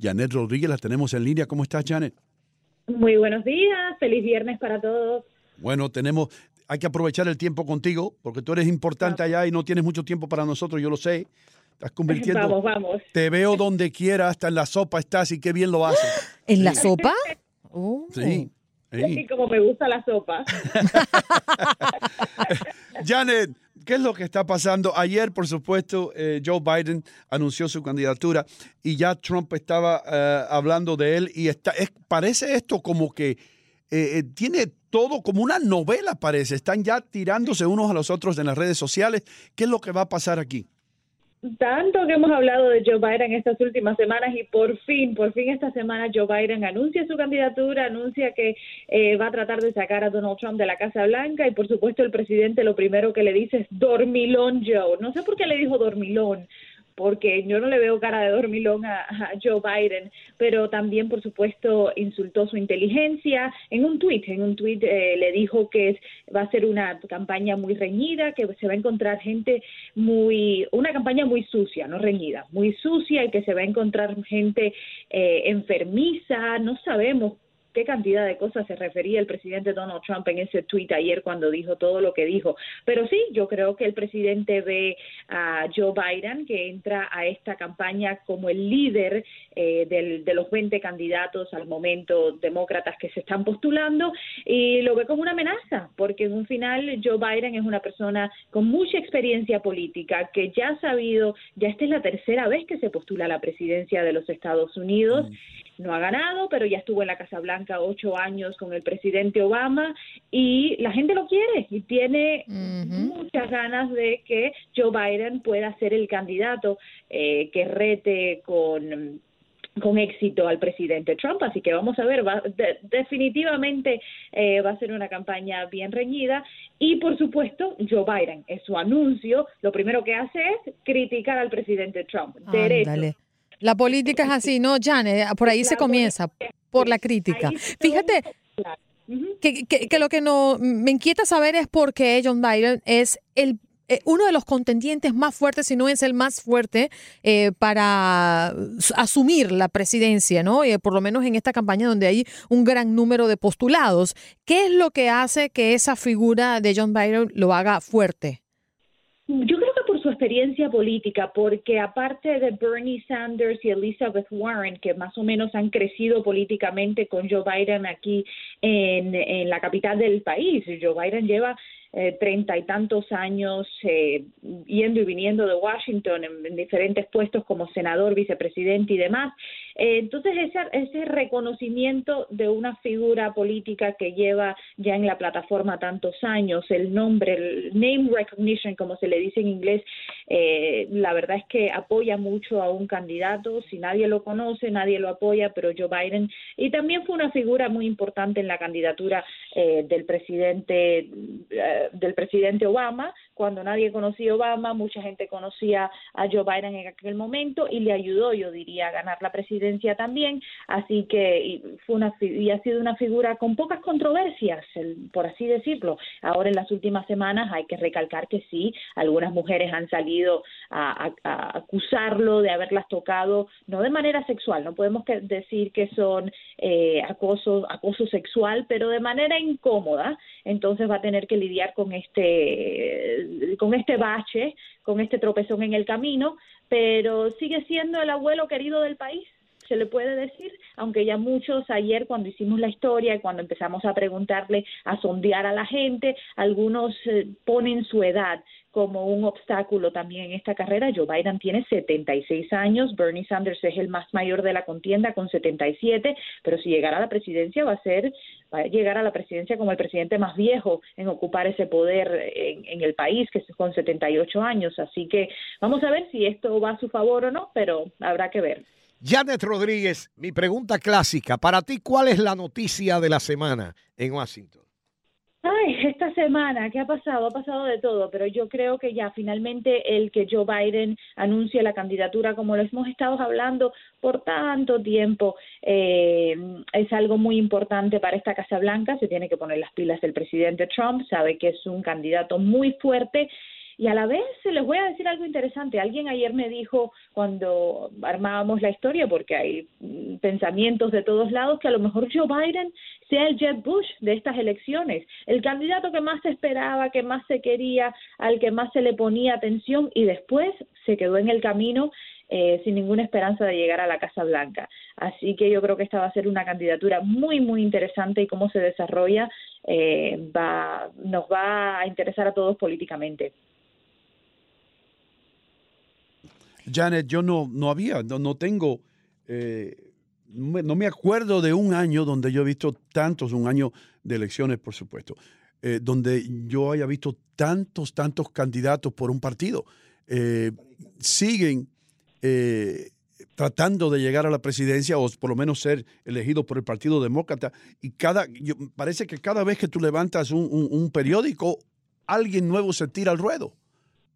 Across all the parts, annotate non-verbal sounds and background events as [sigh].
Janet Rodríguez, la tenemos en línea. ¿Cómo estás, Janet? Muy buenos días, feliz viernes para todos. Bueno, tenemos, hay que aprovechar el tiempo contigo, porque tú eres importante allá y no tienes mucho tiempo para nosotros, yo lo sé. Estás convirtiendo. Vamos, vamos. Te veo donde quiera, hasta en la sopa estás y qué bien lo haces. [gasps] ¿En la sopa? [laughs] Oh. Sí. Así como me gusta la sopa. [laughs] Janet, ¿qué es lo que está pasando? Ayer, por supuesto, eh, Joe Biden anunció su candidatura y ya Trump estaba eh, hablando de él y está, es, parece esto como que eh, tiene todo como una novela, parece. Están ya tirándose unos a los otros en las redes sociales. ¿Qué es lo que va a pasar aquí? Tanto que hemos hablado de Joe Biden estas últimas semanas y por fin, por fin esta semana Joe Biden anuncia su candidatura, anuncia que eh, va a tratar de sacar a Donald Trump de la Casa Blanca y por supuesto el presidente lo primero que le dice es dormilón Joe. No sé por qué le dijo dormilón porque yo no le veo cara de dormilón a, Joe Biden, pero también, por supuesto, insultó su inteligencia en un tuit. En un tuit eh, le dijo que va a ser una campaña muy reñida, que se va a encontrar gente muy, una campaña muy sucia, no reñida, muy sucia y que se va a encontrar gente eh, enfermiza. No sabemos qué cantidad de cosas se refería el presidente Donald Trump en ese tuit ayer cuando dijo todo lo que dijo. Pero sí, yo creo que el presidente ve a Joe Biden, que entra a esta campaña como el líder eh, de los 20 candidatos al momento demócratas que se están postulando, y lo ve como una amenaza, porque en un final Joe Biden es una persona con mucha experiencia política, que ya ha sabido, ya esta es la tercera vez que se postula a la presidencia de los Estados Unidos. Mm no ha ganado, pero ya estuvo en la Casa Blanca ocho años con el presidente Obama y la gente lo quiere y tiene muchas ganas de que Joe Biden pueda ser el candidato eh, que rete con con éxito al presidente Trump, así que vamos a ver, va, definitivamente eh, va a ser una campaña bien reñida. Y por supuesto Joe Biden, es su anuncio, lo primero que hace es criticar al presidente Trump, derecho. La política es así, ¿no, Janet? Por ahí se comienza, por la crítica. Fíjate que, lo que no, me inquieta saber es por qué John Biden es el eh, uno de los contendientes más fuertes, si no es el más fuerte, eh, para asumir la presidencia, ¿no? Eh, por lo menos en esta campaña donde hay un gran número de postulados. ¿Qué es lo que hace que esa figura de John Biden lo haga fuerte? Yo creo que por su experiencia política, porque aparte de Bernie Sanders y Elizabeth Warren, que más o menos han crecido políticamente con Joe Biden aquí en, en la capital del país, Joe Biden lleva treinta y tantos años eh, yendo y viniendo de Washington en, diferentes puestos como senador, vicepresidente y demás. Eh, entonces, ese, ese reconocimiento de una figura política que lleva ya en la plataforma tantos años, el nombre, el name recognition, como se le dice en inglés, la verdad es que apoya mucho a un candidato. Si nadie lo conoce, nadie lo apoya, pero Joe Biden. Y también fue una figura muy importante en la candidatura del presidente del presidente Obama. Cuando nadie conocía a Obama, mucha gente conocía a Joe Biden en aquel momento y le ayudó, yo diría, a ganar la presidencia también. Así que fue una y ha sido una figura con pocas controversias, por así decirlo. Ahora en las últimas semanas hay que recalcar que sí, algunas mujeres han salido a, acusarlo de haberlas tocado, no de manera sexual, no podemos decir que son eh, acoso, acoso sexual, pero de manera incómoda. Entonces va a tener que lidiar con este, con este bache, con este tropezón en el camino, pero sigue siendo el abuelo querido del país se le puede decir, aunque ya muchos ayer cuando hicimos la historia y cuando empezamos a preguntarle, a sondear a la gente, algunos eh, ponen su edad como un obstáculo también en esta carrera. Joe Biden tiene 76 años, Bernie Sanders es el más mayor de la contienda con 77, pero si llegara a la presidencia va a ser va a llegar a la presidencia como el presidente más viejo en ocupar ese poder en, en el país, que es con 78 años. Así que vamos a ver si esto va a su favor o no, pero habrá que ver. Janet Rodríguez, mi pregunta clásica, para ti, ¿cuál es la noticia de la semana en Washington? Ay, esta semana, ¿qué ha pasado? Ha pasado de todo, pero yo creo que ya finalmente el que Joe Biden anuncie la candidatura, como lo hemos estado hablando por tanto tiempo, eh, es algo muy importante para esta Casa Blanca. Se tiene que poner las pilas el presidente Trump, sabe que es un candidato muy fuerte Y a la vez les voy a decir algo interesante. Alguien ayer me dijo cuando armábamos la historia, porque hay mm, pensamientos de todos lados, que a lo mejor Joe Biden sea el Jeb Bush de estas elecciones, el candidato que más se esperaba, que más se quería, al que más se le ponía atención y después se quedó en el camino eh, sin ninguna esperanza de llegar a la Casa Blanca. Así que yo creo que esta va a ser una candidatura muy, muy interesante y cómo se desarrolla eh, va, nos va a interesar a todos políticamente. Janet, yo no, no había, no, tengo, eh, no me acuerdo de un año donde yo he visto tantos, un año de elecciones, por supuesto, donde yo haya visto tantos, tantos candidatos por un partido. siguen eh, tratando de llegar a la presidencia o por lo menos ser elegido por el Partido Demócrata. Y cada, parece que cada vez que tú levantas un, periódico, alguien nuevo se tira al ruedo.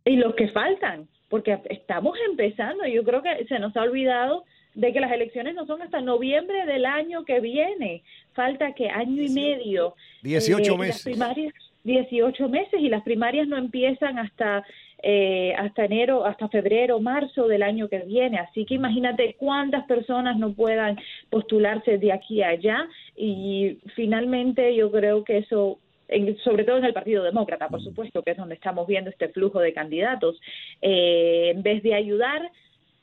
Y los que faltan, porque estamos empezando. Yo creo que se nos ha olvidado de que las elecciones no son hasta noviembre del año que viene. Falta que año y medio. 18 eh, meses. primarias, 18 meses y las primarias no empiezan hasta eh, hasta enero, hasta febrero, marzo del año que viene. Así que imagínate cuántas personas no puedan postularse de aquí a allá y finalmente yo creo que eso sobre todo en el Partido Demócrata, por supuesto, que es donde estamos viendo este flujo de candidatos, eh, en vez de ayudar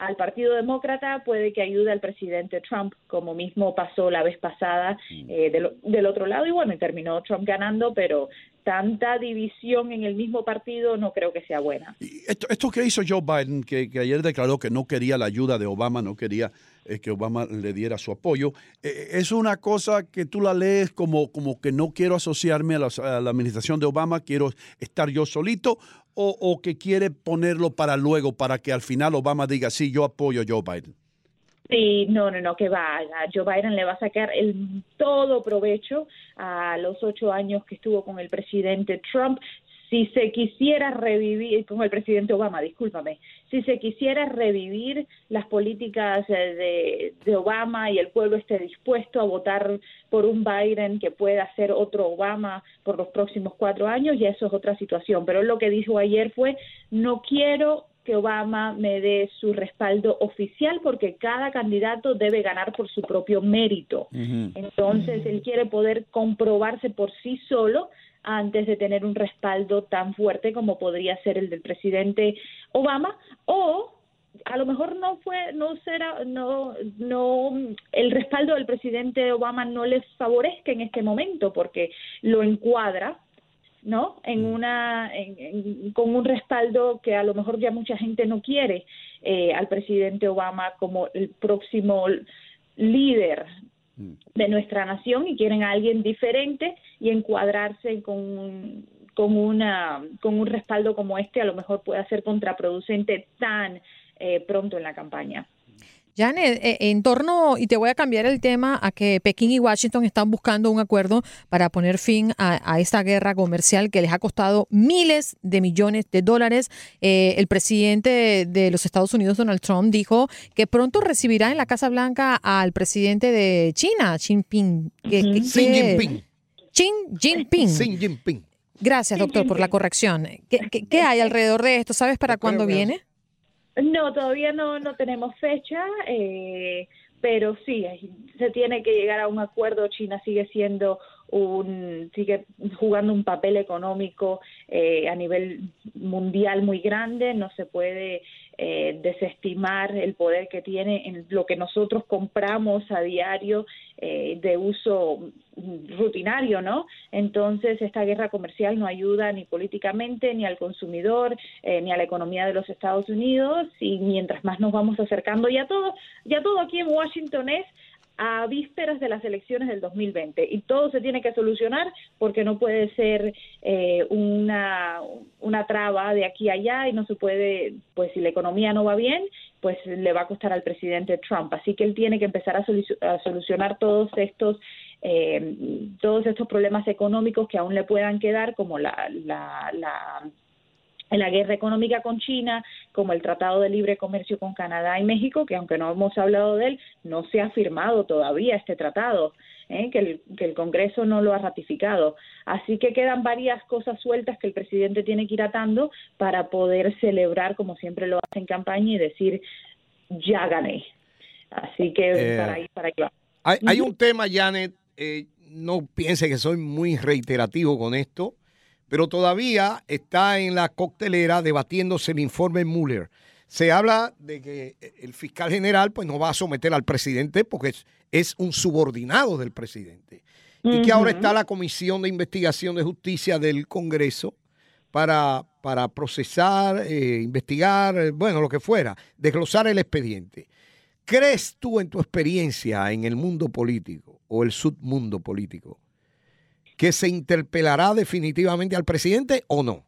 al Partido Demócrata, puede que ayude al presidente Trump, como mismo pasó la vez pasada eh, del, del, otro lado, y bueno, terminó Trump ganando, pero tanta división en el mismo partido no creo que sea buena. esto, esto que hizo Joe Biden, que, ayer declaró que no quería la ayuda de Obama, no quería eh, que Obama le diera su apoyo, eh, ¿es una cosa que tú la lees como, como que no quiero asociarme a la, a la administración de Obama, quiero estar yo solito? O, ¿O que quiere ponerlo para luego, para que al final Obama diga, sí, yo apoyo a Joe Biden? Sí, no, no, no, que vaya. Joe Biden le va a sacar el todo provecho a los ocho años que estuvo con el presidente Trump. Si se quisiera revivir, con el presidente Obama, discúlpame, si se quisiera revivir las políticas de, de Obama y el pueblo esté dispuesto a votar por un Biden que pueda ser otro Obama por los próximos cuatro años, ya eso es otra situación. Pero lo que dijo ayer fue, no quiero que Obama me dé su respaldo oficial porque cada candidato debe ganar por su propio mérito. Entonces, él quiere poder comprobarse por sí solo antes de tener un respaldo tan fuerte como podría ser el del presidente Obama o a lo mejor no fue no será no no el respaldo del presidente Obama no les favorezca en este momento porque lo encuadra ¿no? En mm. una, con un respaldo que a lo mejor ya mucha gente no quiere eh, al presidente Obama como el próximo líder. De nuestra nación y quieren a alguien diferente y encuadrarse con, con, una, con un respaldo como este a lo mejor puede ser contraproducente tan eh, pronto en la campaña. Janet, eh, en torno, y te voy a cambiar el tema, a que Pekín y Washington están buscando un acuerdo para poner fin a, esta guerra comercial que les ha costado miles de millones de dólares. Eh, el presidente de los Estados Unidos, Donald Trump, dijo que pronto recibirá en la Casa Blanca al presidente de China, Xi Jinping. Xi Jinping. Xi Jinping. Xi Jinping. Gracias, doctor, por la corrección. ¿Qué, hay alrededor de esto? ¿Sabes para cuándo viene? No, todavía no, no tenemos fecha, eh, pero sí, se tiene que llegar a un acuerdo. China sigue siendo un, sigue jugando un papel económico eh, a nivel mundial muy grande. No se puede eh, desestimar el poder que tiene en lo que nosotros compramos a diario eh, de uso rutinario, ¿no? Entonces esta guerra comercial no ayuda ni políticamente ni al consumidor eh, ni a la economía de los Estados Unidos y mientras más nos vamos acercando ya todo ya todo aquí en Washington es a vísperas de las elecciones del 2020 y todo se tiene que solucionar porque no puede ser eh, una, una traba de aquí a allá y no se puede, pues si la economía no va bien, pues le va a costar al presidente Trump. Así que él tiene que empezar a, solucionar todos estos eh, todos estos problemas económicos que aún le puedan quedar, como la, la, la la guerra económica con China, como el Tratado de Libre Comercio con Canadá y México, que aunque no hemos hablado de él, no se ha firmado todavía este tratado. ¿eh? que, el, que el Congreso no lo ha ratificado. Así que quedan varias cosas sueltas que el presidente tiene que ir atando para poder celebrar, como siempre lo hace en campaña, y decir, ya gané. Así que Eh, para ahí, para allá. Hay, hay un tema, Janet, eh, no piense que soy muy reiterativo con esto, pero todavía está en la coctelera debatiéndose el informe Mueller. Se habla de que el fiscal general pues no va a someter al presidente porque es, es un subordinado del presidente. Y que ahora está la Comisión de Investigación de Justicia del Congreso para, para procesar, eh, investigar, eh, bueno, lo que fuera, desglosar el expediente. ¿Crees tú en tu experiencia en el mundo político o el submundo político que se interpelará definitivamente al presidente o no?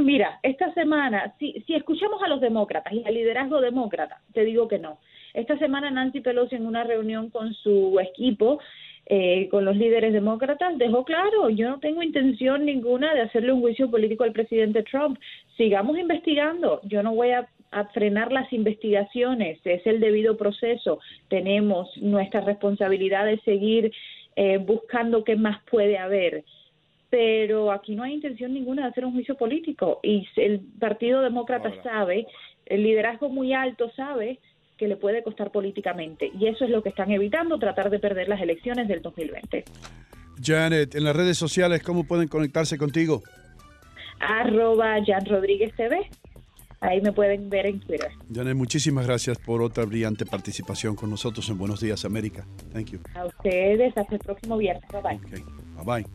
Mira, esta semana, si, si escuchamos a los demócratas y al liderazgo demócrata, te digo que no. Esta semana Nancy Pelosi en una reunión con su equipo, eh, con los líderes demócratas, dejó claro, yo no tengo intención ninguna de hacerle un juicio político al presidente Trump. Sigamos investigando, yo no voy a, a frenar las investigaciones, es el debido proceso. Tenemos nuestra responsabilidad de seguir eh, buscando qué más puede haber. Pero aquí no hay intención ninguna de hacer un juicio político. Y el Partido Demócrata sabe, el liderazgo muy alto sabe que le puede costar políticamente. Y eso es lo que están evitando, tratar de perder las elecciones del 2020. Janet, en las redes sociales, ¿cómo pueden conectarse contigo? Arroba Jan Rodríguez TV, ahí me pueden ver en Twitter. Janet, muchísimas gracias por otra brillante participación con nosotros en Buenos Días América. Thank you. A ustedes, hasta el próximo viernes. Bye bye. Okay. Bye bye.